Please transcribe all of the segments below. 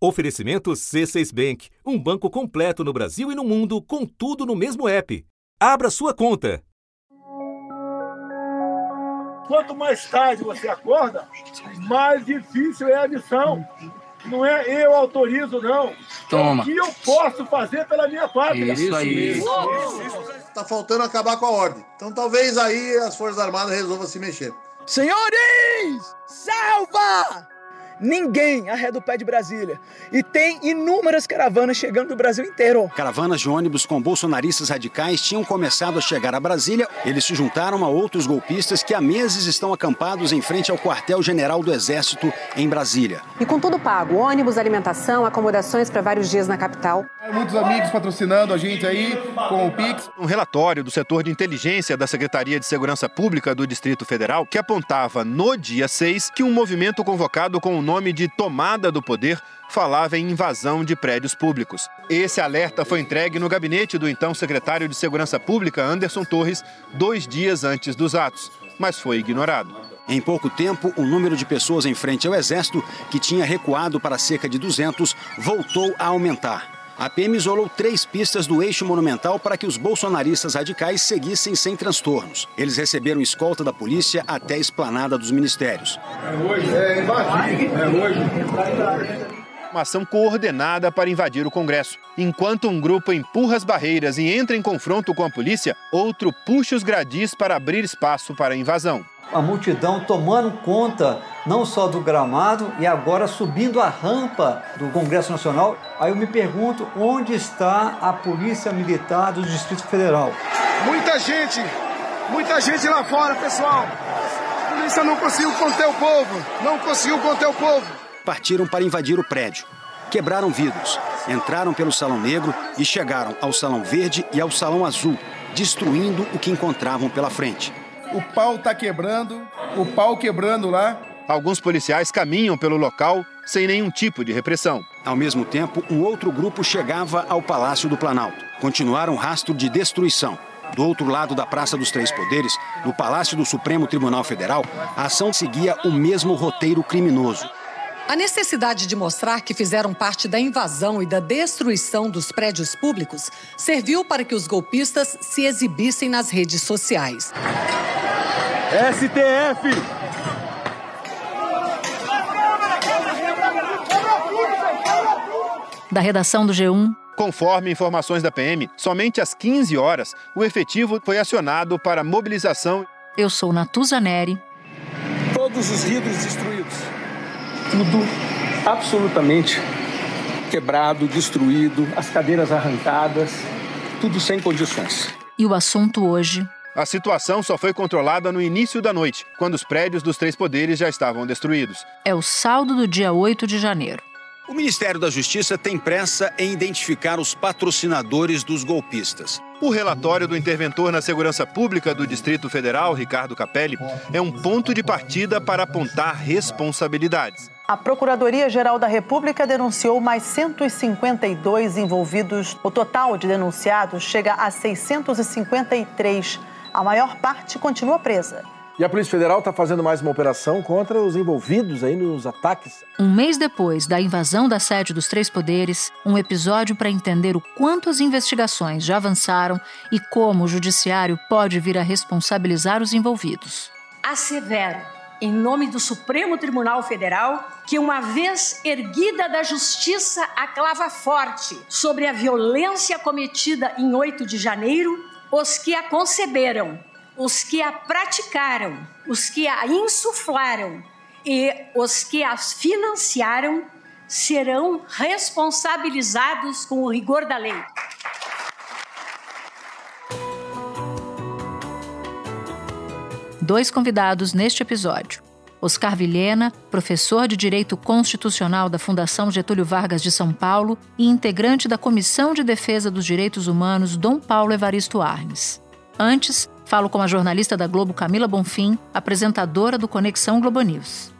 Oferecimento C6 Bank, um banco completo no Brasil e no mundo, com tudo no mesmo app. Abra sua conta. Quanto mais tarde você acorda, mais difícil é a missão. Não é eu autorizo, não. Toma. É o que eu posso fazer pela minha pátria. Isso aí. Tá faltando acabar com a ordem. Então talvez aí as Forças Armadas resolvam se mexer. Senhores, salva! Ninguém arreda o pé de Brasília. E tem inúmeras caravanas chegando do Brasil inteiro. Caravanas de ônibus com bolsonaristas radicais tinham começado a chegar a Brasília. Eles se juntaram a outros golpistas que há meses estão acampados em frente ao quartel-general do Exército em Brasília. E com tudo pago, ônibus, alimentação, acomodações para vários dias na capital. Muitos amigos patrocinando a gente aí com o Pix. Um relatório do setor de inteligência da Secretaria de Segurança Pública do Distrito Federal que apontava no dia 6 que um movimento convocado com o nome de Tomada do Poder falava em invasão de prédios públicos. Esse alerta foi entregue no gabinete do então secretário de Segurança Pública, Anderson Torres, dois dias antes dos atos, mas foi ignorado. Em pouco tempo, o número de pessoas em frente ao Exército, que tinha recuado para cerca de 200, voltou a aumentar. A PM isolou três pistas do eixo monumental para que os bolsonaristas radicais seguissem sem transtornos. Eles receberam escolta da polícia até a esplanada dos ministérios. É hoje, é embaixo. É hoje. Uma ação coordenada para invadir o Congresso. Enquanto um grupo empurra as barreiras e entra em confronto com a polícia, outro puxa os gradis para abrir espaço para a invasão a multidão tomando conta não só do gramado e agora subindo a rampa do Congresso Nacional. Aí eu me pergunto onde está a Polícia Militar do Distrito Federal. Muita gente, muita gente lá fora, pessoal. A polícia não conseguiu conter o povo, não conseguiu conter o povo. Partiram para invadir o prédio. Quebraram vidros, entraram pelo Salão Negro e chegaram ao Salão Verde e ao Salão Azul, destruindo o que encontravam pela frente o pau tá quebrando, o pau quebrando lá. Alguns policiais caminham pelo local sem nenhum tipo de repressão. Ao mesmo tempo, um outro grupo chegava ao Palácio do Planalto. Continuaram rastro de destruição. Do outro lado da Praça dos Três Poderes, no Palácio do Supremo Tribunal Federal, a ação seguia o mesmo roteiro criminoso. A necessidade de mostrar que fizeram parte da invasão e da destruição dos prédios públicos serviu para que os golpistas se exibissem nas redes sociais. STF! Da redação do G1. Conforme informações da PM, somente às 15 horas o efetivo foi acionado para mobilização. Eu sou Natuza Neri. Todos os vidros destruídos tudo absolutamente quebrado, destruído, as cadeiras arrancadas, tudo sem condições. E o assunto hoje a situação só foi controlada no início da noite, quando os prédios dos três poderes já estavam destruídos. É o saldo do dia 8 de janeiro. O Ministério da Justiça tem pressa em identificar os patrocinadores dos golpistas. O relatório do interventor na segurança pública do Distrito Federal, Ricardo Capelli, é um ponto de partida para apontar responsabilidades. A Procuradoria-Geral da República denunciou mais 152 envolvidos. O total de denunciados chega a 653. A maior parte continua presa. E a Polícia Federal está fazendo mais uma operação contra os envolvidos aí nos ataques. Um mês depois da invasão da sede dos Três Poderes, um episódio para entender o quanto as investigações já avançaram e como o Judiciário pode vir a responsabilizar os envolvidos. Assevero, em nome do Supremo Tribunal Federal, que uma vez erguida da justiça a clava forte sobre a violência cometida em 8 de janeiro, os que a conceberam os que a praticaram, os que a insuflaram e os que as financiaram serão responsabilizados com o rigor da lei. Dois convidados neste episódio. Oscar Vilhena, professor de Direito Constitucional da Fundação Getúlio Vargas de São Paulo e integrante da Comissão de Defesa dos Direitos Humanos Dom Paulo Evaristo Arnes. Antes, Falo com a jornalista da Globo Camila Bonfim, apresentadora do Conexão Globo News.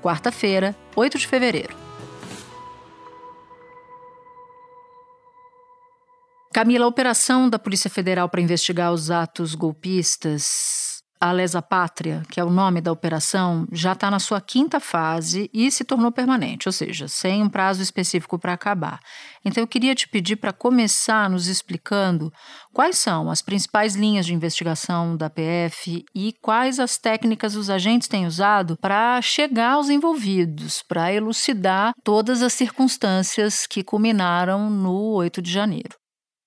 Quarta-feira, 8 de fevereiro. Camila, a operação da Polícia Federal para investigar os atos golpistas a Lesa Pátria, que é o nome da operação, já está na sua quinta fase e se tornou permanente, ou seja, sem um prazo específico para acabar. Então, eu queria te pedir para começar nos explicando quais são as principais linhas de investigação da PF e quais as técnicas os agentes têm usado para chegar aos envolvidos, para elucidar todas as circunstâncias que culminaram no 8 de janeiro.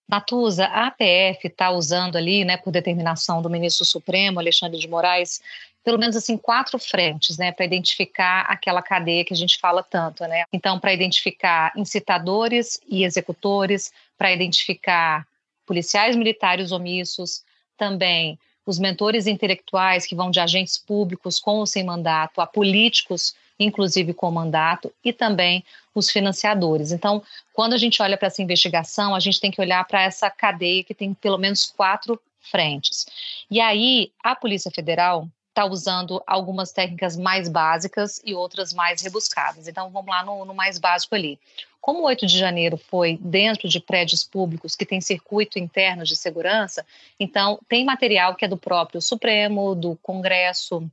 Natuza, a APF está usando ali, né, por determinação do ministro Supremo, Alexandre de Moraes, pelo menos assim quatro frentes, né, para identificar aquela cadeia que a gente fala tanto, né? Então, para identificar incitadores e executores, para identificar policiais militares omissos, também os mentores intelectuais que vão de agentes públicos com ou sem mandato a políticos inclusive com mandato, e também os financiadores. Então, quando a gente olha para essa investigação, a gente tem que olhar para essa cadeia que tem pelo menos quatro frentes. E aí, a Polícia Federal está usando algumas técnicas mais básicas e outras mais rebuscadas. Então, vamos lá no, no, mais básico ali. Como o 8 de janeiro foi dentro de prédios públicos que tem circuito interno de segurança, então tem material que é do próprio Supremo, do Congresso,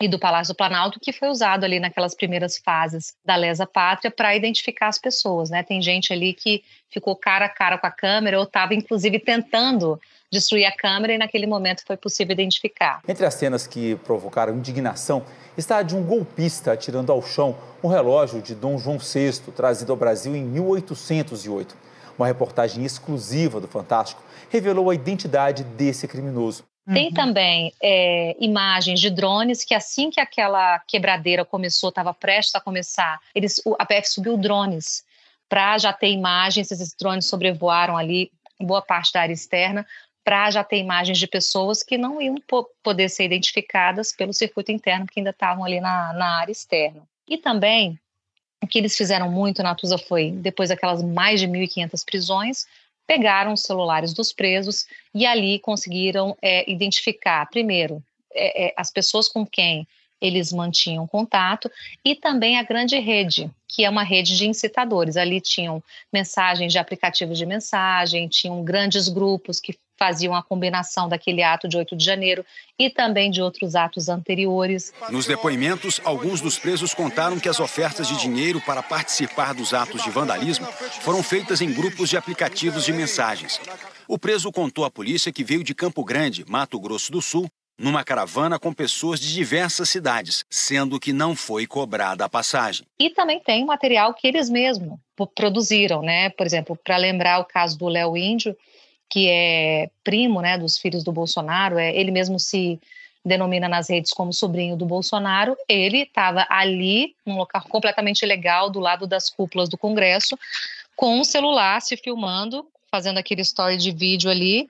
e do Palácio do Planalto, que foi usado ali naquelas primeiras fases da Lesa Pátria para identificar as pessoas, né? Tem gente ali que ficou cara a cara com a câmera ou estava inclusive tentando destruir a câmera e naquele momento foi possível identificar. Entre as cenas que provocaram indignação está a de um golpista atirando ao chão um relógio de Dom João VI, trazido ao Brasil em 1808. Uma reportagem exclusiva do Fantástico revelou a identidade desse criminoso. Tem uhum. também é, imagens de drones que assim que aquela quebradeira começou, estava prestes a começar, eles, a PF subiu drones para já ter imagens, esses drones sobrevoaram ali boa parte da área externa, para já ter imagens de pessoas que não iam po poder ser identificadas pelo circuito interno, que ainda estavam ali na, na área externa. E também, o que eles fizeram muito na Tusa foi, depois daquelas mais de 1.500 prisões, pegaram os celulares dos presos e ali conseguiram é, identificar, primeiro, é, é, as pessoas com quem eles mantinham contato e também a grande rede, que é uma rede de incitadores. Ali tinham mensagens de aplicativos de mensagem, tinham grandes grupos que faziam a combinação daquele ato de 8 de janeiro e também de outros atos anteriores. Nos depoimentos, alguns dos presos contaram que as ofertas de dinheiro para participar dos atos de vandalismo foram feitas em grupos de aplicativos de mensagens. O preso contou à polícia que veio de Campo Grande, Mato Grosso do Sul, numa caravana com pessoas de diversas cidades, sendo que não foi cobrada a passagem. E também tem material que eles mesmos produziram, né? Por exemplo, para lembrar o caso do Léo Índio, que é primo, né, dos filhos do Bolsonaro, é, ele mesmo se denomina nas redes como sobrinho do Bolsonaro, ele estava ali, num local completamente ilegal, do lado das cúpulas do Congresso, com o celular se filmando, fazendo aquele story de vídeo ali,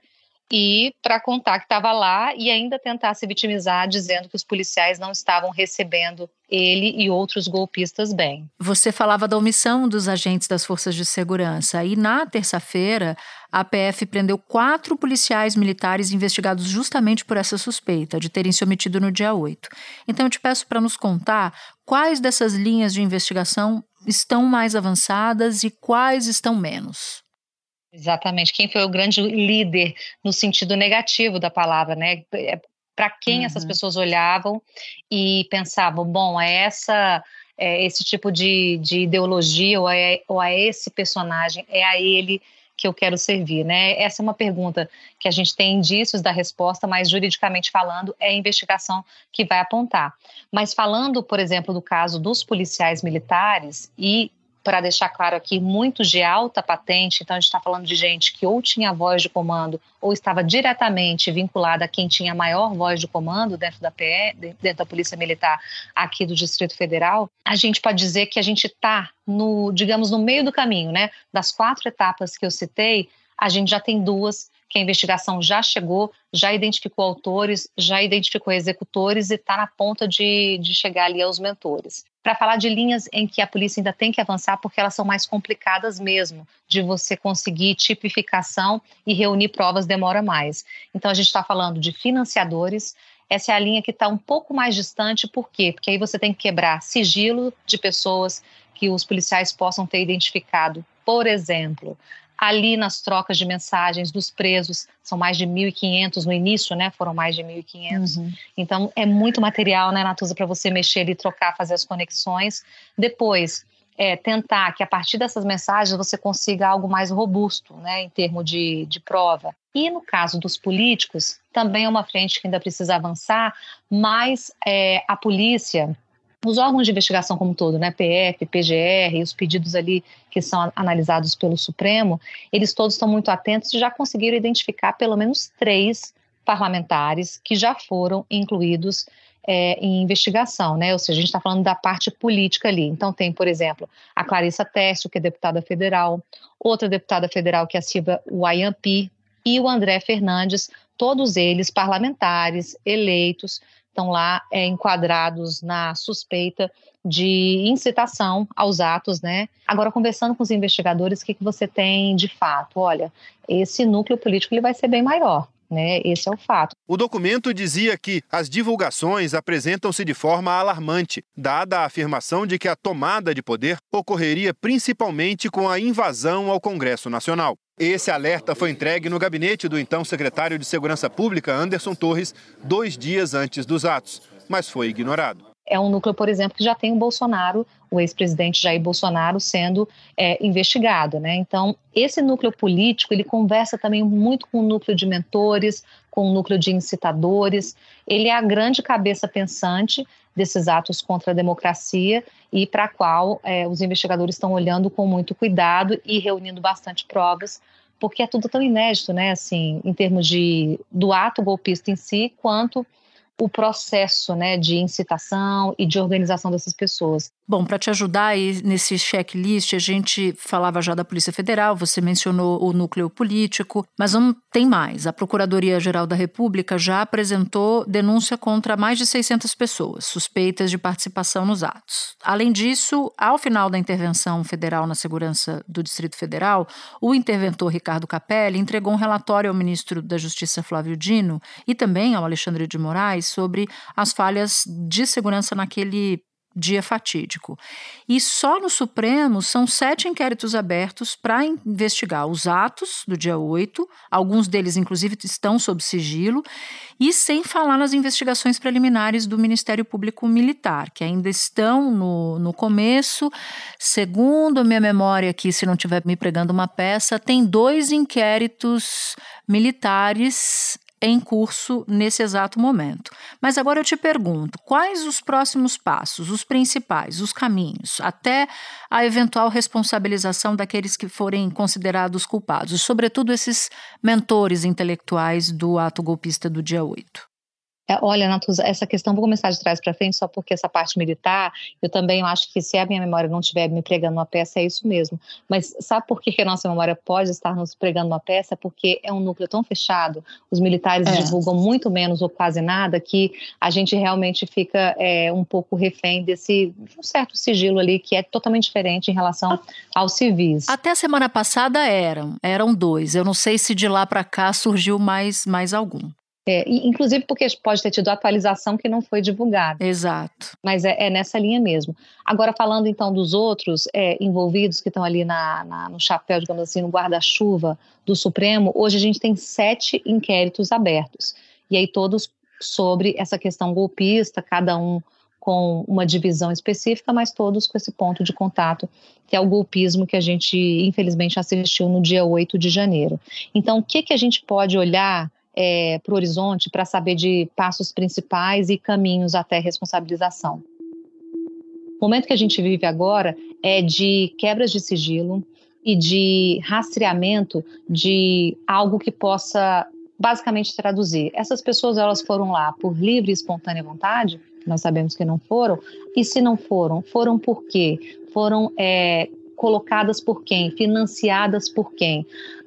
e para contar que estava lá e ainda tentar se vitimizar dizendo que os policiais não estavam recebendo ele e outros golpistas bem. Você falava da omissão dos agentes das forças de segurança e na terça-feira a PF prendeu quatro policiais militares investigados justamente por essa suspeita de terem se omitido no dia 8. Então eu te peço para nos contar quais dessas linhas de investigação estão mais avançadas e quais estão menos. Exatamente. Quem foi o grande líder no sentido negativo da palavra, né? É, Para quem uhum. essas pessoas olhavam e pensavam, bom, é essa é esse tipo de, de ideologia ou é, ou é esse personagem, é a ele que eu quero servir, né? Essa é uma pergunta que a gente tem indícios da resposta, mas juridicamente falando, é a investigação que vai apontar. Mas falando, por exemplo, do caso dos policiais militares e para deixar claro aqui, muitos de alta patente, então a gente está falando de gente que ou tinha voz de comando ou estava diretamente vinculada a quem tinha maior voz de comando dentro da PE, dentro da Polícia Militar aqui do Distrito Federal, a gente pode dizer que a gente está no, digamos, no meio do caminho, né? Das quatro etapas que eu citei, a gente já tem duas que a investigação já chegou, já identificou autores, já identificou executores e está na ponta de, de chegar ali aos mentores. Para falar de linhas em que a polícia ainda tem que avançar, porque elas são mais complicadas mesmo, de você conseguir tipificação e reunir provas demora mais. Então a gente está falando de financiadores, essa é a linha que está um pouco mais distante, por quê? Porque aí você tem que quebrar sigilo de pessoas que os policiais possam ter identificado. Por exemplo, ali nas trocas de mensagens dos presos, são mais de 1.500 no início, né? Foram mais de 1.500. Uhum. Então, é muito material, né, Natuza, para você mexer e trocar, fazer as conexões. Depois, é, tentar que a partir dessas mensagens você consiga algo mais robusto, né, em termos de, de prova. E no caso dos políticos, também é uma frente que ainda precisa avançar, mas é, a polícia os órgãos de investigação como um todo, né, PF, PGR, os pedidos ali que são analisados pelo Supremo, eles todos estão muito atentos e já conseguiram identificar pelo menos três parlamentares que já foram incluídos é, em investigação, né? Ou seja, a gente está falando da parte política ali. Então tem, por exemplo, a Clarissa Tessio, que é deputada federal, outra deputada federal que é a Silvia Wayampi e o André Fernandes, todos eles parlamentares eleitos estão lá é, enquadrados na suspeita de incitação aos atos, né? Agora, conversando com os investigadores, o que, que você tem de fato? Olha, esse núcleo político ele vai ser bem maior. Né? Esse é o fato. O documento dizia que as divulgações apresentam-se de forma alarmante, dada a afirmação de que a tomada de poder ocorreria principalmente com a invasão ao Congresso Nacional. Esse alerta foi entregue no gabinete do então secretário de Segurança Pública, Anderson Torres, dois dias antes dos atos, mas foi ignorado. É um núcleo, por exemplo, que já tem o Bolsonaro, o ex-presidente Jair Bolsonaro, sendo é, investigado. Né? Então, esse núcleo político, ele conversa também muito com o núcleo de mentores, com o núcleo de incitadores. Ele é a grande cabeça pensante desses atos contra a democracia e para a qual é, os investigadores estão olhando com muito cuidado e reunindo bastante provas, porque é tudo tão inédito, né, assim, em termos de do ato golpista em si, quanto o processo né, de incitação e de organização dessas pessoas. Bom, para te ajudar aí nesse checklist, a gente falava já da Polícia Federal, você mencionou o núcleo político, mas não tem mais. A Procuradoria-Geral da República já apresentou denúncia contra mais de 600 pessoas suspeitas de participação nos atos. Além disso, ao final da intervenção federal na segurança do Distrito Federal, o interventor Ricardo Capelli entregou um relatório ao ministro da Justiça Flávio Dino e também ao Alexandre de Moraes sobre as falhas de segurança naquele dia fatídico. E só no Supremo são sete inquéritos abertos para investigar os atos do dia 8, alguns deles, inclusive, estão sob sigilo, e sem falar nas investigações preliminares do Ministério Público Militar, que ainda estão no, no começo. Segundo a minha memória aqui, se não estiver me pregando uma peça, tem dois inquéritos militares em curso nesse exato momento. Mas agora eu te pergunto: quais os próximos passos, os principais, os caminhos, até a eventual responsabilização daqueles que forem considerados culpados, sobretudo esses mentores intelectuais do ato golpista do dia 8? É, olha, Natuza, essa questão, vou começar de trás para frente, só porque essa parte militar, eu também acho que se a minha memória não estiver me pregando uma peça, é isso mesmo. Mas sabe por que, que a nossa memória pode estar nos pregando uma peça? Porque é um núcleo tão fechado, os militares é. divulgam muito menos ou quase nada, que a gente realmente fica é, um pouco refém desse um certo sigilo ali, que é totalmente diferente em relação aos civis. Até a semana passada eram, eram dois. Eu não sei se de lá para cá surgiu mais, mais algum. É, inclusive porque pode ter tido atualização que não foi divulgada. Exato. Mas é, é nessa linha mesmo. Agora, falando então dos outros é, envolvidos que estão ali na, na, no chapéu, digamos assim, no guarda-chuva do Supremo, hoje a gente tem sete inquéritos abertos. E aí todos sobre essa questão golpista, cada um com uma divisão específica, mas todos com esse ponto de contato, que é o golpismo que a gente, infelizmente, assistiu no dia 8 de janeiro. Então, o que, que a gente pode olhar é, para o horizonte para saber de passos principais e caminhos até responsabilização. O momento que a gente vive agora é de quebras de sigilo e de rastreamento de algo que possa basicamente traduzir. Essas pessoas elas foram lá por livre e espontânea vontade, nós sabemos que não foram, e se não foram, foram por quê? Foram é, colocadas por quem? Financiadas por quem?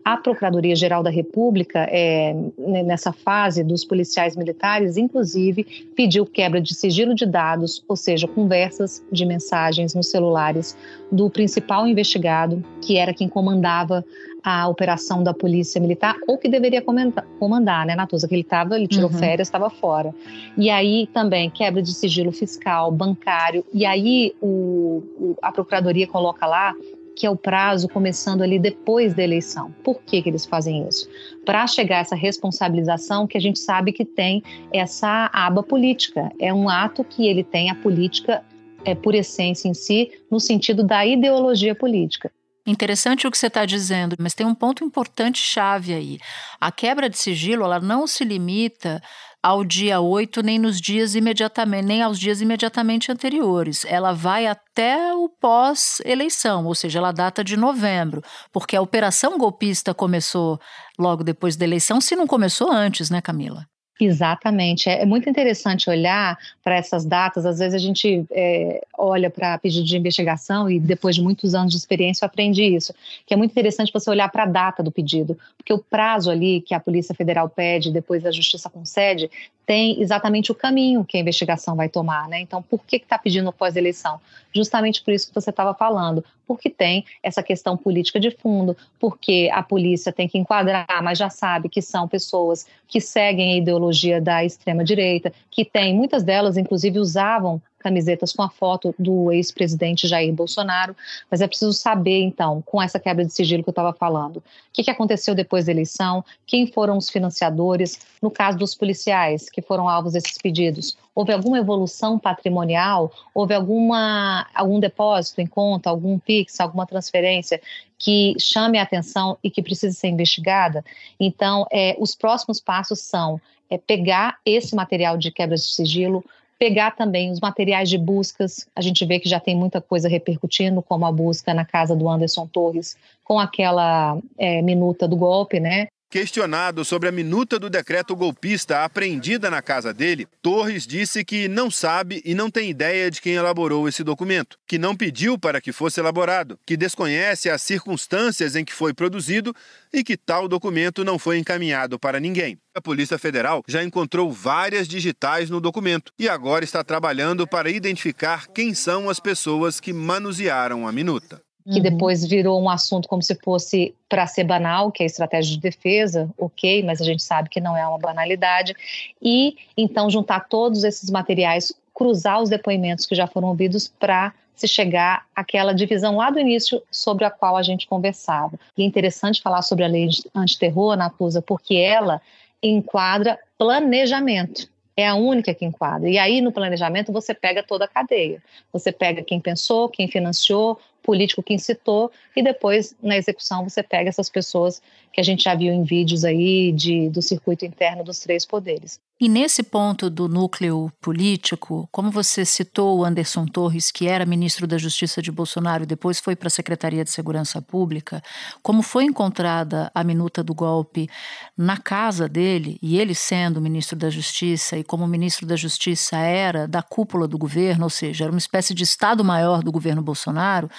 A Procuradoria-Geral da República, é, nessa fase dos policiais militares, inclusive, pediu quebra de sigilo de dados, ou seja, conversas de mensagens nos celulares do principal investigado, que era quem comandava a operação da Polícia Militar, ou que deveria comandar, comandar né, Natuza? Que ele estava, ele tirou uhum. férias, estava fora. E aí também quebra de sigilo fiscal, bancário, e aí o, o, a Procuradoria coloca lá que é o prazo começando ali depois da eleição. Por que, que eles fazem isso? Para chegar a essa responsabilização que a gente sabe que tem essa aba política. É um ato que ele tem a política é, por essência em si, no sentido da ideologia política. Interessante o que você está dizendo, mas tem um ponto importante chave aí. A quebra de sigilo ela não se limita ao dia 8, nem nos dias imediatamente, nem aos dias imediatamente anteriores. Ela vai até o pós-eleição, ou seja, ela data de novembro, porque a operação golpista começou logo depois da eleição, se não começou antes, né, Camila? Exatamente. É, é muito interessante olhar para essas datas. Às vezes a gente é, olha para pedido de investigação e depois de muitos anos de experiência eu aprendi isso, que é muito interessante você olhar para a data do pedido, porque o prazo ali que a Polícia Federal pede, depois a Justiça concede, tem exatamente o caminho que a investigação vai tomar, né? Então, por que está pedindo pós-eleição? Justamente por isso que você estava falando, porque tem essa questão política de fundo, porque a polícia tem que enquadrar, mas já sabe que são pessoas que seguem a ideologia da extrema direita, que tem muitas delas, inclusive, usavam camisetas com a foto do ex-presidente Jair Bolsonaro, mas é preciso saber, então, com essa quebra de sigilo que eu estava falando, o que, que aconteceu depois da eleição, quem foram os financiadores, no caso dos policiais que foram alvos desses pedidos, houve alguma evolução patrimonial, houve alguma, algum depósito em conta, algum PIX, alguma transferência que chame a atenção e que precise ser investigada? Então, é, os próximos passos são é, pegar esse material de quebra de sigilo, pegar também os materiais de buscas. A gente vê que já tem muita coisa repercutindo, como a busca na casa do Anderson Torres, com aquela é, minuta do golpe, né? Questionado sobre a minuta do decreto golpista apreendida na casa dele, Torres disse que não sabe e não tem ideia de quem elaborou esse documento, que não pediu para que fosse elaborado, que desconhece as circunstâncias em que foi produzido e que tal documento não foi encaminhado para ninguém. A Polícia Federal já encontrou várias digitais no documento e agora está trabalhando para identificar quem são as pessoas que manusearam a minuta que uhum. depois virou um assunto como se fosse para ser banal, que é a estratégia de defesa, ok, mas a gente sabe que não é uma banalidade, e então juntar todos esses materiais, cruzar os depoimentos que já foram ouvidos para se chegar àquela divisão lá do início sobre a qual a gente conversava. E é interessante falar sobre a lei antiterror, Natuza, porque ela enquadra planejamento é a única que enquadra. E aí, no planejamento, você pega toda a cadeia. Você pega quem pensou, quem financiou, político que incitou, e depois, na execução, você pega essas pessoas que a gente já viu em vídeos aí de, do circuito interno dos três poderes. E nesse ponto do núcleo político, como você citou o Anderson Torres, que era ministro da Justiça de Bolsonaro e depois foi para a Secretaria de Segurança Pública, como foi encontrada a minuta do golpe na casa dele, e ele sendo ministro da Justiça, e como ministro da Justiça era da cúpula do governo, ou seja, era uma espécie de Estado-maior do governo Bolsonaro,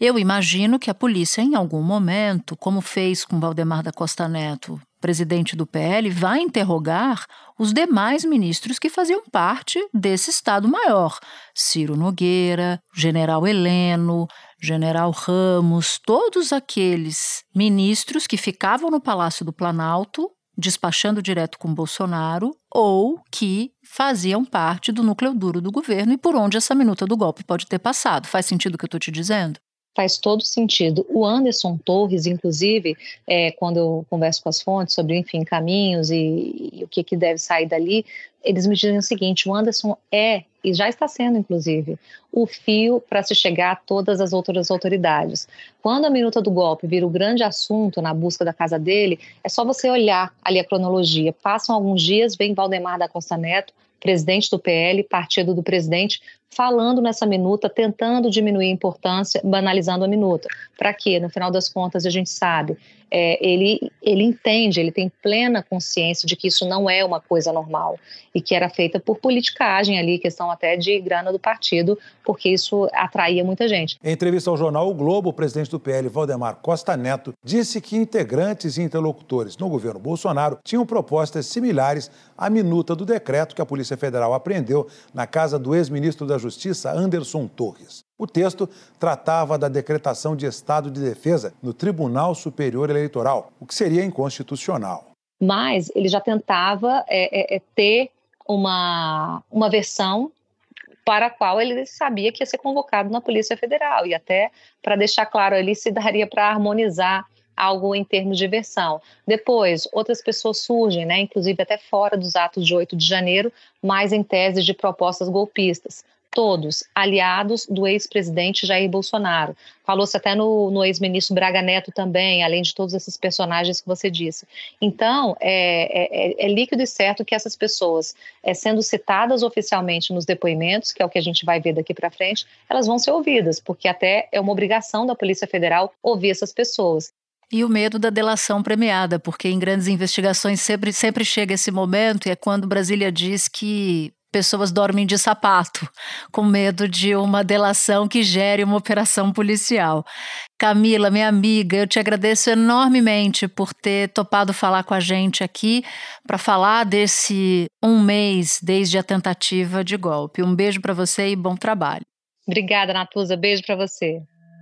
eu imagino que a polícia, em algum momento, como fez com Valdemar da Costa Neto, presidente do PL, vai interrogar os demais ministros que faziam parte desse Estado-Maior. Ciro Nogueira, General Heleno, General Ramos, todos aqueles ministros que ficavam no Palácio do Planalto despachando direto com Bolsonaro ou que faziam parte do núcleo duro do governo e por onde essa minuta do golpe pode ter passado. Faz sentido o que eu estou te dizendo? faz todo sentido. O Anderson Torres, inclusive, é, quando eu converso com as fontes sobre, enfim, caminhos e, e o que, que deve sair dali, eles me dizem o seguinte: o Anderson é, e já está sendo, inclusive, o fio para se chegar a todas as outras autoridades. Quando a minuta do golpe vira o grande assunto na busca da casa dele, é só você olhar ali a cronologia. Passam alguns dias, vem Valdemar da Costa Neto, presidente do PL, partido do presidente, falando nessa minuta, tentando diminuir a importância, banalizando a minuta. Para quê? No final das contas, a gente sabe, é, ele, ele entende, ele tem plena consciência de que isso não é uma coisa normal e que era feita por politicagem ali, questão até de grana do partido, porque isso atraía muita gente. Em entrevista ao jornal O Globo, o presidente do PL, Valdemar Costa Neto, disse que integrantes e interlocutores no governo Bolsonaro tinham propostas similares à minuta do decreto que a Polícia Federal apreendeu na casa do ex-ministro da Justiça, Anderson Torres. O texto tratava da decretação de estado de defesa no Tribunal Superior Eleitoral, o que seria inconstitucional. Mas ele já tentava é, é, é ter uma, uma versão para a qual ele sabia que ia ser convocado na Polícia Federal, e até para deixar claro ali se daria para harmonizar algo em termos de versão. Depois, outras pessoas surgem, né, inclusive até fora dos atos de 8 de janeiro, mas em tese de propostas golpistas todos aliados do ex-presidente Jair Bolsonaro. Falou-se até no, no ex-ministro Braga Neto também, além de todos esses personagens que você disse. Então, é, é, é líquido e certo que essas pessoas, é, sendo citadas oficialmente nos depoimentos, que é o que a gente vai ver daqui para frente, elas vão ser ouvidas, porque até é uma obrigação da Polícia Federal ouvir essas pessoas. E o medo da delação premiada, porque em grandes investigações sempre, sempre chega esse momento, e é quando Brasília diz que pessoas dormem de sapato, com medo de uma delação que gere uma operação policial. Camila, minha amiga, eu te agradeço enormemente por ter topado falar com a gente aqui para falar desse um mês desde a tentativa de golpe. Um beijo para você e bom trabalho. Obrigada, Natuza. Beijo para você.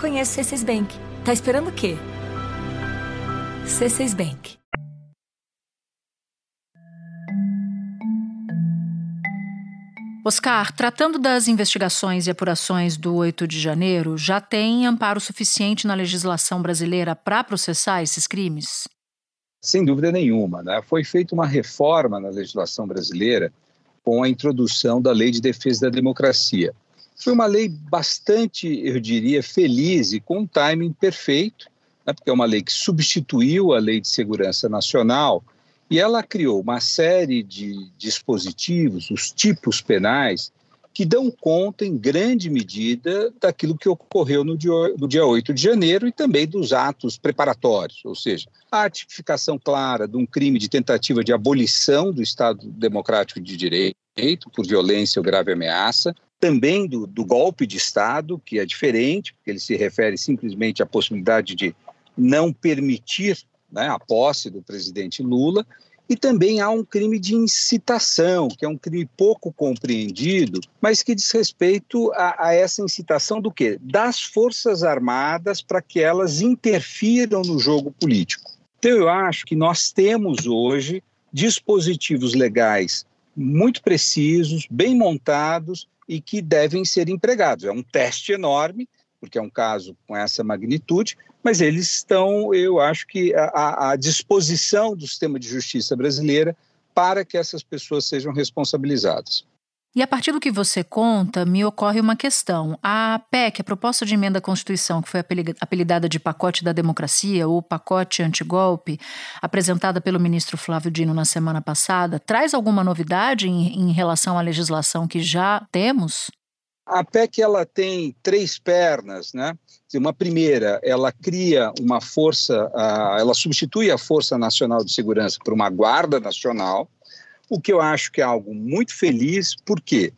Conheça o C6 Bank. Tá esperando o quê? C6 Bank. Oscar, tratando das investigações e apurações do 8 de janeiro, já tem amparo suficiente na legislação brasileira para processar esses crimes? Sem dúvida nenhuma. Né? Foi feita uma reforma na legislação brasileira com a introdução da Lei de Defesa da Democracia. Foi uma lei bastante, eu diria, feliz e com um timing perfeito, né? porque é uma lei que substituiu a Lei de Segurança Nacional e ela criou uma série de dispositivos, os tipos penais, que dão conta, em grande medida, daquilo que ocorreu no dia, no dia 8 de janeiro e também dos atos preparatórios, ou seja, a tipificação clara de um crime de tentativa de abolição do Estado Democrático de Direito por violência ou grave ameaça, também do, do golpe de Estado, que é diferente, porque ele se refere simplesmente à possibilidade de não permitir né, a posse do presidente Lula, e também há um crime de incitação, que é um crime pouco compreendido, mas que diz respeito a, a essa incitação do quê? Das Forças Armadas para que elas interfiram no jogo político. Então, eu acho que nós temos hoje dispositivos legais muito precisos, bem montados e que devem ser empregados. É um teste enorme, porque é um caso com essa magnitude, mas eles estão, eu acho que, à, à disposição do sistema de justiça brasileira para que essas pessoas sejam responsabilizadas. E a partir do que você conta, me ocorre uma questão. A PEC, a proposta de emenda à Constituição, que foi apelidada de pacote da democracia ou pacote antigolpe, apresentada pelo ministro Flávio Dino na semana passada, traz alguma novidade em, em relação à legislação que já temos? A PEC ela tem três pernas, né? Uma primeira, ela cria uma força, ela substitui a Força Nacional de Segurança por uma Guarda Nacional, o que eu acho que é algo muito feliz, por quê?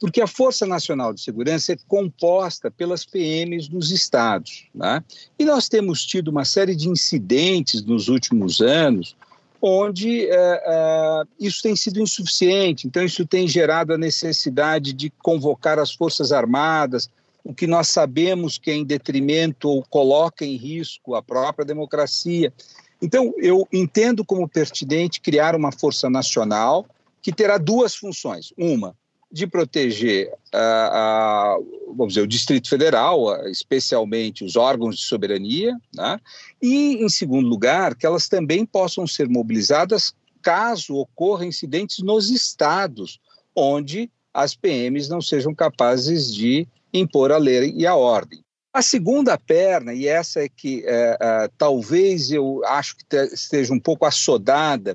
Porque a Força Nacional de Segurança é composta pelas PMs dos estados, né? E nós temos tido uma série de incidentes nos últimos anos onde é, é, isso tem sido insuficiente. Então, isso tem gerado a necessidade de convocar as Forças Armadas, o que nós sabemos que é em detrimento ou coloca em risco a própria democracia. Então, eu entendo como pertinente criar uma força nacional que terá duas funções. Uma, de proteger uh, vamos dizer, o Distrito Federal, uh, especialmente os órgãos de soberania, né? e, em segundo lugar, que elas também possam ser mobilizadas caso ocorram incidentes nos estados, onde as PMs não sejam capazes de impor a lei e a ordem. A segunda perna, e essa é que é, é, talvez eu acho que esteja um pouco assodada,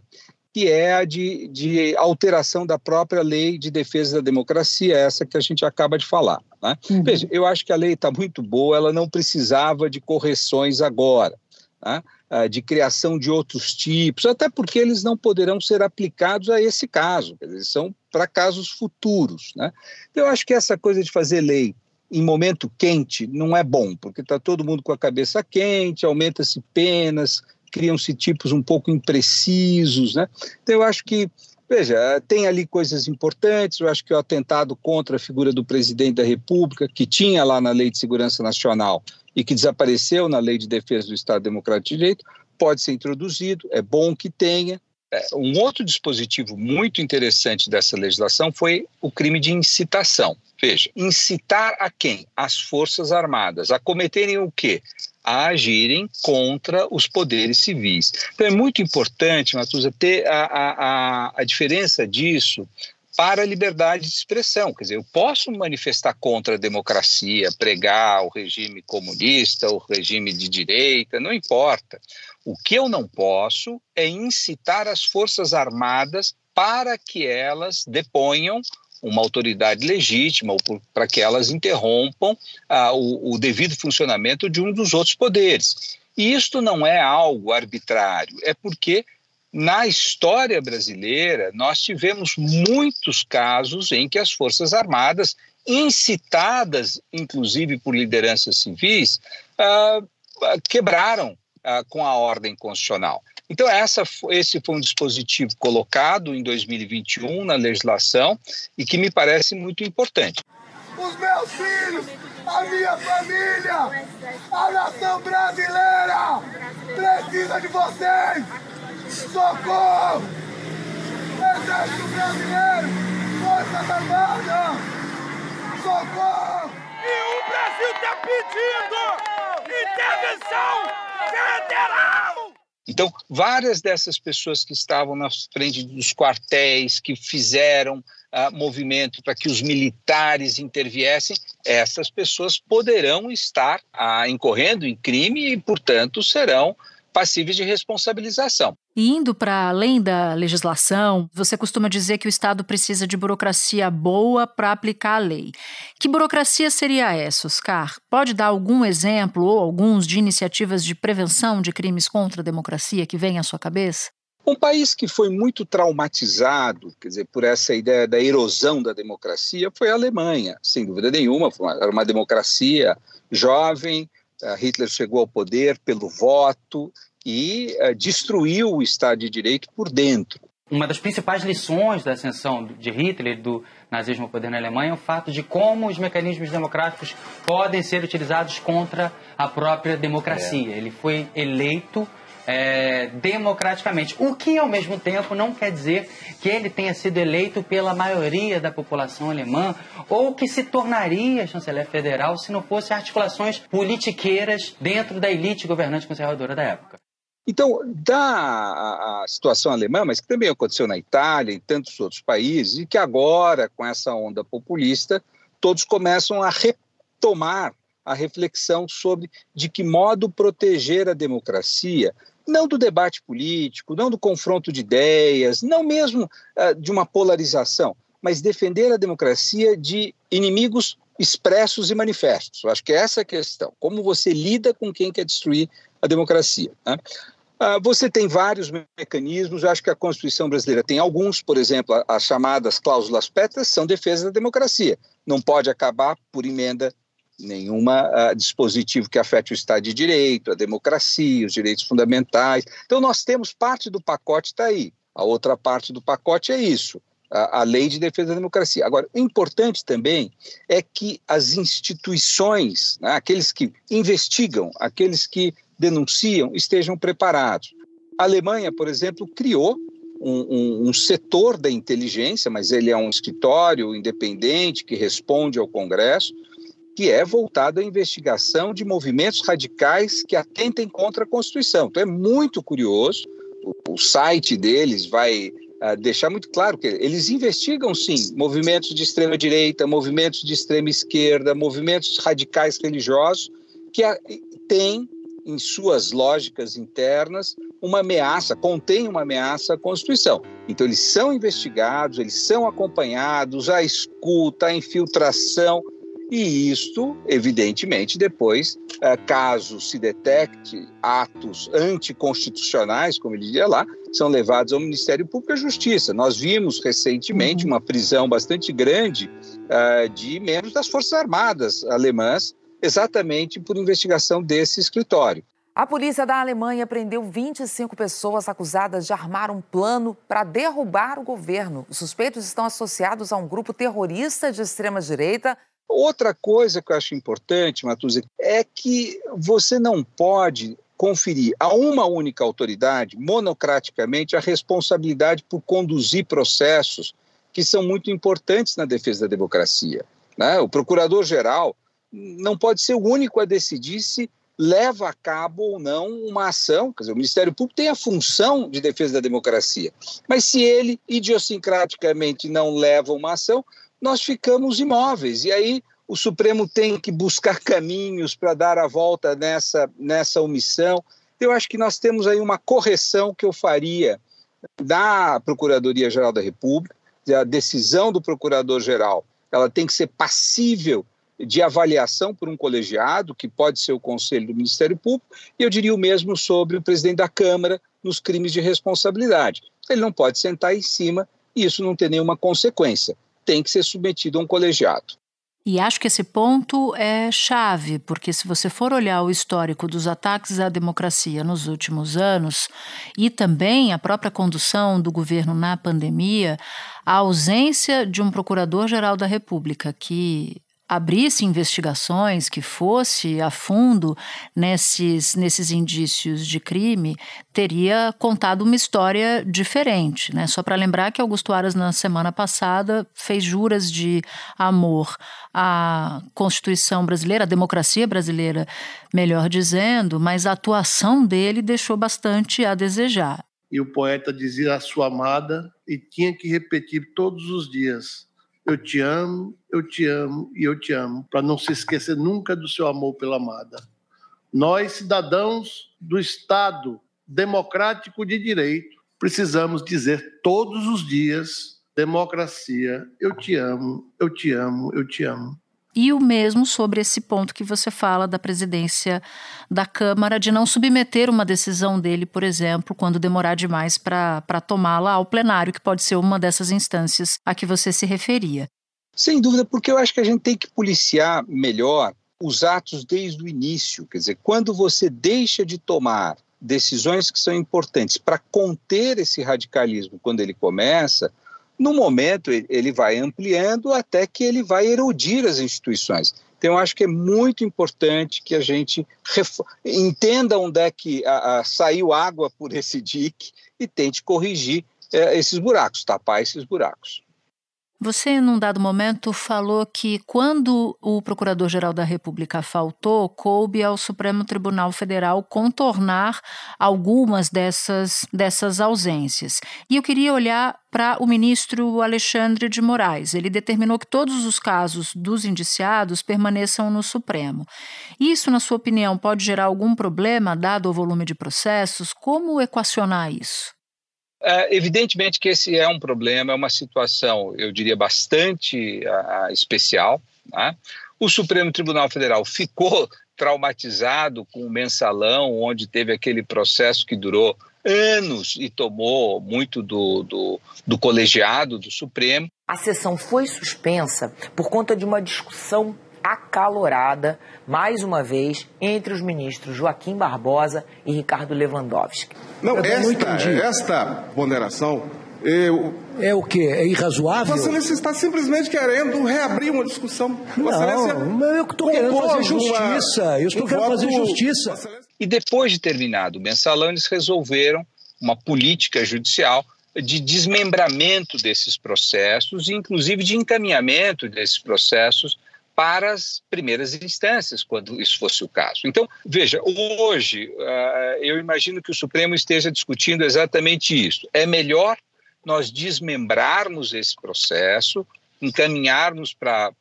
que é a de, de, alteração da própria lei de defesa da democracia, essa que a gente acaba de falar. Né? Uhum. Veja, eu acho que a lei está muito boa, ela não precisava de correções agora. né, de criação de outros tipos, até porque eles não poderão ser aplicados a esse caso, eles são para casos futuros. Né? Então, eu acho que essa coisa de fazer lei em momento quente não é bom, porque está todo mundo com a cabeça quente, aumenta-se penas, criam-se tipos um pouco imprecisos. Né? Então, eu acho que Veja, tem ali coisas importantes. Eu acho que o atentado contra a figura do presidente da República, que tinha lá na Lei de Segurança Nacional e que desapareceu na Lei de Defesa do Estado Democrático de Direito, pode ser introduzido. É bom que tenha. É, um outro dispositivo muito interessante dessa legislação foi o crime de incitação. Veja, incitar a quem? As Forças Armadas. A cometerem o quê? a agirem contra os poderes civis. Então é muito importante, Matusa, ter a, a, a diferença disso para a liberdade de expressão. Quer dizer, eu posso manifestar contra a democracia, pregar o regime comunista, o regime de direita, não importa. O que eu não posso é incitar as Forças Armadas para que elas deponham uma autoridade legítima ou para que elas interrompam ah, o, o devido funcionamento de um dos outros poderes. E isto não é algo arbitrário, é porque na história brasileira nós tivemos muitos casos em que as Forças Armadas, incitadas inclusive por lideranças civis, ah, quebraram ah, com a ordem constitucional. Então, essa, esse foi um dispositivo colocado em 2021 na legislação e que me parece muito importante. Os meus filhos, a minha família, a nação brasileira precisa de vocês! Socorro! Exército Brasileiro, Forças Armadas! Socorro! E o Brasil está pedindo intervenção Então, várias dessas pessoas que estavam na frente dos quartéis, que fizeram uh, movimento para que os militares interviessem, essas pessoas poderão estar uh, incorrendo em crime e, portanto, serão passíveis de responsabilização. E indo para além da legislação, você costuma dizer que o Estado precisa de burocracia boa para aplicar a lei. Que burocracia seria essa, Oscar? Pode dar algum exemplo ou alguns de iniciativas de prevenção de crimes contra a democracia que vem à sua cabeça? Um país que foi muito traumatizado, quer dizer, por essa ideia da erosão da democracia, foi a Alemanha, sem dúvida nenhuma. Era uma democracia jovem, Hitler chegou ao poder pelo voto e uh, destruiu o Estado de Direito por dentro. Uma das principais lições da ascensão de Hitler do nazismo ao poder na Alemanha é o fato de como os mecanismos democráticos podem ser utilizados contra a própria democracia. É. Ele foi eleito é, democraticamente, o que ao mesmo tempo não quer dizer que ele tenha sido eleito pela maioria da população alemã ou que se tornaria chanceler federal se não fosse articulações politiqueiras dentro da elite governante conservadora da época. Então, da a, situação alemã, mas que também aconteceu na Itália e tantos outros países, e que agora, com essa onda populista, todos começam a retomar a reflexão sobre de que modo proteger a democracia, não do debate político, não do confronto de ideias, não mesmo uh, de uma polarização, mas defender a democracia de inimigos expressos e manifestos. Acho que essa é a questão. Como você lida com quem quer destruir a democracia. Né? Uh, você tem vários mecanismos, eu acho que a Constituição brasileira tem alguns, por exemplo, as chamadas cláusulas pétreas são defesa da democracia. Não pode acabar por emenda nenhuma uh, dispositivo que afete o Estado de Direito, a democracia, os direitos fundamentais. Então, nós temos parte do pacote está aí. A outra parte do pacote é isso, a, a lei de defesa da democracia. Agora, o importante também é que as instituições, né, aqueles que investigam, aqueles que denunciam, estejam preparados. A Alemanha, por exemplo, criou um, um, um, setor da inteligência, mas ele é um escritório independente que responde ao Congresso, que é voltado à investigação de movimentos radicais que atentem contra a Constituição. Então é muito curioso, o, o site deles vai uh, deixar muito claro que eles investigam sim movimentos de extrema direita, movimentos de extrema esquerda, movimentos radicais religiosos que têm em suas lógicas internas uma ameaça, contém uma ameaça à Constituição. Então eles são investigados, eles são acompanhados, a escuta, a infiltração E isto, evidentemente, depois, eh, caso se detecte atos anticonstitucionais, como ele dizia lá, são levados ao Ministério Público e à Justiça. Nós vimos recentemente uma prisão bastante grande uh, de membros das Forças Armadas alemãs, exatamente por investigação desse escritório. A polícia da Alemanha prendeu 25 pessoas acusadas de armar um plano para derrubar o governo. Os suspeitos estão associados a um grupo terrorista de extrema-direita. Outra coisa que eu acho importante, Matuza, é que você não pode conferir a uma única autoridade, monocraticamente, a responsabilidade por conduzir processos que são muito importantes na defesa da democracia. Né? O procurador-geral não pode ser o único a decidir se leva a cabo ou não uma ação. Quer dizer, o Ministério Público tem a função de defesa da democracia. Mas se ele, idiosincraticamente, não leva uma ação, nós ficamos imóveis. E aí o Supremo tem que buscar caminhos para dar a volta nessa, nessa omissão. Eu acho que nós temos aí uma correção que eu faria da Procuradoria-Geral da República, a decisão do Procurador-Geral, ela tem que ser passível de avaliação por um colegiado, que pode ser o Conselho do Ministério Público, e eu diria o mesmo sobre o presidente da Câmara nos crimes de responsabilidade. Ele não pode sentar em cima e isso não ter nenhuma consequência. Tem que ser submetido a um colegiado. E acho que esse ponto é chave, porque se você for olhar o histórico dos ataques à democracia nos últimos anos e também a própria condução do governo na pandemia, a ausência de um procurador-geral da República que abrisse investigações, que fosse a fundo nesses, nesses indícios de crime, teria contado uma história diferente. Né? Só para lembrar que Augusto Aras, na semana passada, fez juras de amor à Constituição brasileira, à democracia brasileira, melhor dizendo, mas a atuação dele deixou bastante a desejar. E o poeta dizia a sua amada e tinha que repetir todos os dias eu te amo, eu te amo e eu te amo, para não se esquecer nunca do seu amor pela amada. Nós, cidadãos do Estado democrático de direito, precisamos dizer todos os dias: democracia, eu te amo, eu te amo, eu te amo e o mesmo sobre esse ponto que você fala da presidência da Câmara, de não submeter uma decisão dele, por exemplo, quando demorar demais para tomá-la ao plenário, que pode ser uma dessas instâncias a que você se referia. Sem dúvida, porque eu acho que a gente tem que policiar melhor os atos desde o início. Quer dizer, quando você deixa de tomar decisões que são importantes para conter esse radicalismo quando ele começa, no momento, ele vai ampliando até que ele vai erodir as instituições. Então, eu acho que é muito importante que a gente entenda onde é que a, a, saiu água por esse dique e tente corrigir é, esses buracos, tapar esses buracos. Você, num dado momento, falou que quando o Procurador-Geral da República faltou, coube ao Supremo Tribunal Federal contornar algumas dessas, dessas ausências. E eu queria olhar para o ministro Alexandre de Moraes. Ele determinou que todos os casos dos indiciados permaneçam no Supremo. Isso, na sua opinião, pode gerar algum problema, dado o volume de processos? Como equacionar isso? É, evidentemente que esse é um problema, é uma situação, eu diria, bastante uh, especial. Né? O Supremo Tribunal Federal ficou traumatizado com o mensalão, onde teve aquele processo que durou anos e tomou muito do, do, do colegiado do Supremo. A sessão foi suspensa por conta de uma discussão acalorada, mais uma vez, entre os ministros Joaquim Barbosa e Ricardo Lewandowski. Não, esta, não esta ponderação eu... É o quê? É irrazoável? Vossa Excelência está simplesmente querendo reabrir uma discussão. Não, mas eu estou querendo fazer justiça. Uma... Eu estou querendo fazer justiça. E depois de terminado o mensalão, eles resolveram uma política judicial de desmembramento desses processos, inclusive de encaminhamento desses processos para as primeiras instâncias, quando isso fosse o caso. Então, veja, hoje uh, eu imagino que o Supremo esteja discutindo exatamente isso. É melhor nós desmembrarmos esse processo, encaminharmos para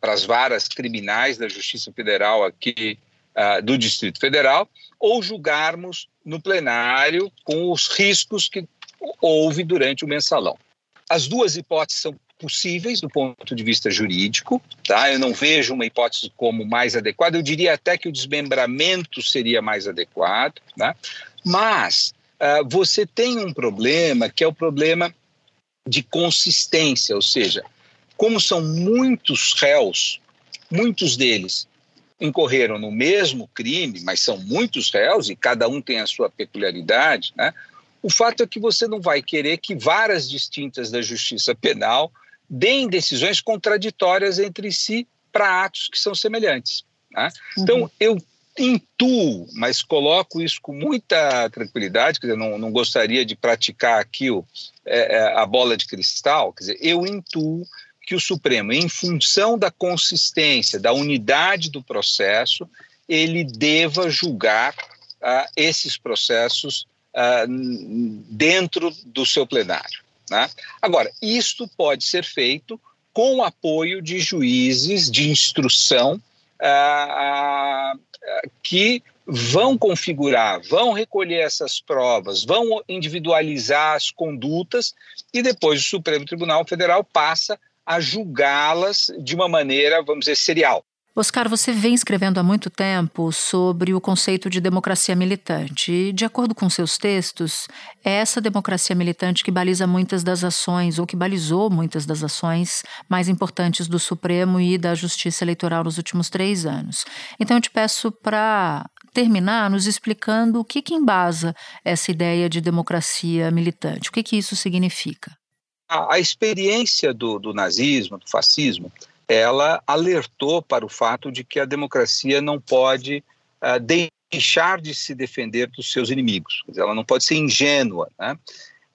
as varas criminais da Justiça Federal aqui uh, do Distrito Federal, ou julgarmos no plenário com os riscos que houve durante o mensalão. As duas hipóteses são possíveis do ponto de vista jurídico, tá? Eu não vejo uma hipótese como mais adequada. Eu diria até que o desmembramento seria mais adequado, tá? Mas uh, você tem um problema que é o problema de consistência, ou seja, como são muitos réus, muitos deles incorreram no mesmo crime, mas são muitos réus e cada um tem a sua peculiaridade, né? O fato é que você não vai querer que varas distintas da justiça penal deem decisões contraditórias entre si para atos que são semelhantes. Né? Uhum. Então, eu intuo, mas coloco isso com muita tranquilidade, quer dizer, não, não gostaria de praticar aqui o, é, é a bola de cristal, quer dizer, eu intuo que o Supremo, em função da consistência, da unidade do processo, ele deva julgar uh, esses processos uh, dentro do seu plenário. Né? Agora, isto pode ser feito com o apoio de juízes de instrução uh, que vão configurar, vão recolher essas provas, vão individualizar as condutas e depois o Supremo Tribunal Federal passa a julgá-las de uma maneira, vamos dizer, serial. Oscar, você vem escrevendo há muito tempo sobre o conceito de democracia militante. E, de acordo com seus textos, é essa democracia militante que baliza muitas das ações, ou que balizou muitas das ações mais importantes do Supremo e da Justiça Eleitoral nos últimos três anos. Então, eu te peço para terminar nos explicando o que, que embasa essa ideia de democracia militante, o que, que isso significa. A, a experiência do, do nazismo, do fascismo, ela alertou para o fato de que a democracia não pode uh, deixar de se defender dos seus inimigos, ela não pode ser ingênua. Né?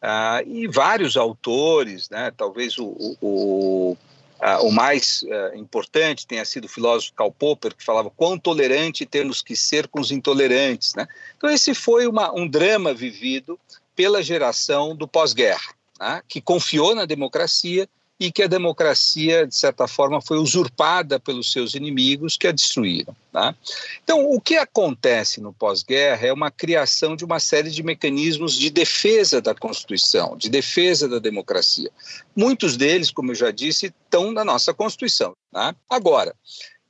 Uh, e vários autores, né, talvez o, o, o, uh, o mais importante tenha sido o filósofo Karl Popper, que falava quão tolerante temos que ser com os intolerantes. Né? Então, esse foi uma, um drama vivido pela geração do pós-guerra né, que confiou na democracia e que a democracia, de certa forma, foi usurpada pelos seus inimigos que a destruíram. Tá? Então, o que acontece no pós-guerra é uma criação de uma série de mecanismos de defesa da Constituição, de defesa da democracia. Muitos deles, como eu já disse, estão na nossa Constituição. Tá? Agora,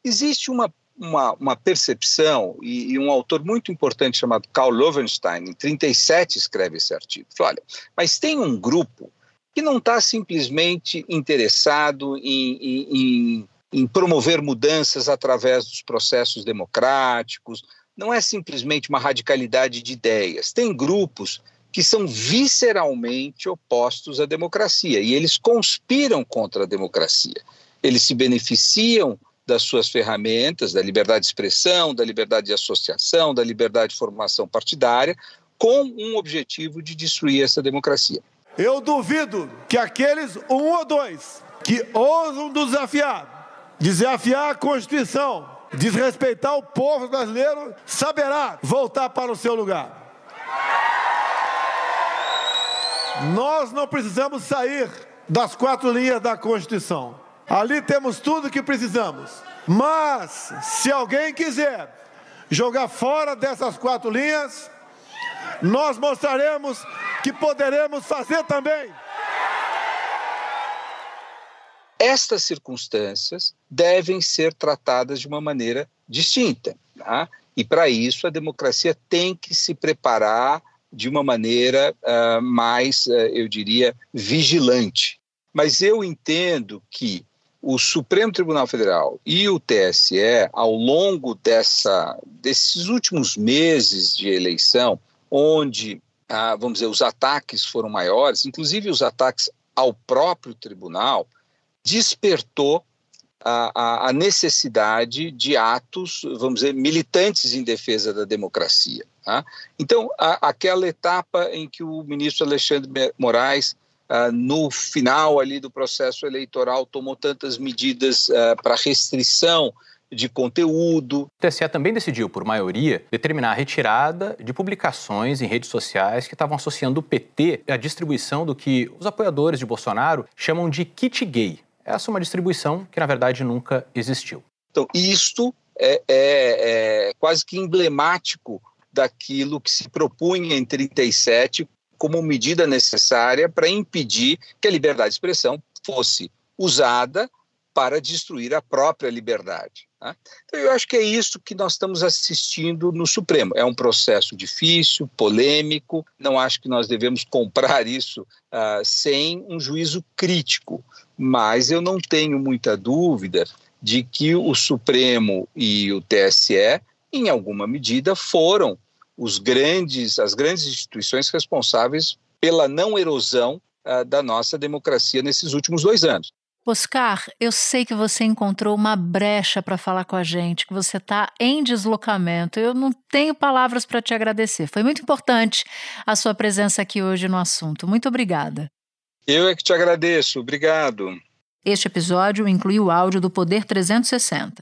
existe uma uma, uma percepção, e, e, um autor muito importante chamado Karl Lovenstein, em 37, escreve esse artigo. Fala, olha, mas tem um grupo que não está simplesmente interessado em, em, em promover mudanças através dos processos democráticos, não é simplesmente uma radicalidade de ideias. Tem grupos que são visceralmente opostos à democracia e eles conspiram contra a democracia. Eles se beneficiam das suas ferramentas, da liberdade de expressão, da liberdade de associação, da liberdade de formação partidária, com um objetivo de destruir essa democracia. Eu duvido que aqueles um ou dois que ousam desafiar, desafiar a Constituição, desrespeitar o povo brasileiro, saberá voltar para o seu lugar. Nós não precisamos sair das quatro linhas da Constituição. Ali temos tudo que precisamos. Mas, se alguém quiser jogar fora dessas quatro linhas, nós mostraremos que poderemos fazer também. Estas circunstâncias devem ser tratadas de uma maneira distinta. Tá? E para isso a democracia tem que se preparar de uma maneira uh, mais, uh, eu diria, vigilante. Mas eu entendo que o Supremo Tribunal Federal e o TSE, ao longo dessa, desses últimos meses de eleição, onde, ah, vamos dizer, os ataques foram maiores, inclusive os ataques ao próprio tribunal, despertou a, a, necessidade de atos, vamos dizer, militantes em defesa da democracia. Tá? Então, a, aquela etapa em que o ministro Alexandre Moraes Uh, no final ali do processo eleitoral tomou tantas medidas uh, para restrição de conteúdo. O TSE também decidiu, por maioria, determinar a retirada de publicações em redes sociais que estavam associando o PT à distribuição do que os apoiadores de Bolsonaro chamam de kit gay. Essa é uma distribuição que, na verdade, nunca existiu. Então, isto é, é, é quase que emblemático daquilo que se propunha em 37 como medida necessária para impedir que a liberdade de expressão fosse usada para destruir a própria liberdade. Né? Então, eu acho que é isso que nós estamos assistindo no Supremo. É um processo difícil, polêmico, não acho que nós devemos comprar isso uh, sem um juízo crítico, mas eu não tenho muita dúvida de que o Supremo e o TSE, em alguma medida, foram os grandes, as grandes instituições responsáveis pela não erosão uh, da nossa democracia nesses últimos dois anos. Oscar, eu sei que você encontrou uma brecha para falar com a gente, que você está em deslocamento. Eu não tenho palavras para te agradecer. Foi muito importante a sua presença aqui hoje no assunto. Muito obrigada. Eu é que te agradeço. Obrigado. Este episódio inclui o áudio do Poder 360.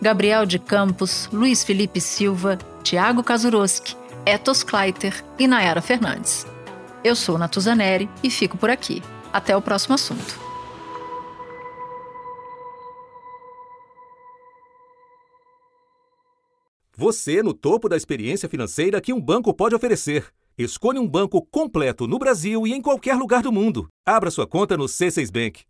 Gabriel de Campos, Luiz Felipe Silva, Tiago Kazuroski, Etos Kleiter e Nayara Fernandes. Eu sou Natuzaneri e fico por aqui. Até o próximo assunto. Você no topo da experiência financeira que um banco pode oferecer. Escolha um banco completo no Brasil e em qualquer lugar do mundo. Abra sua conta no C6 Bank.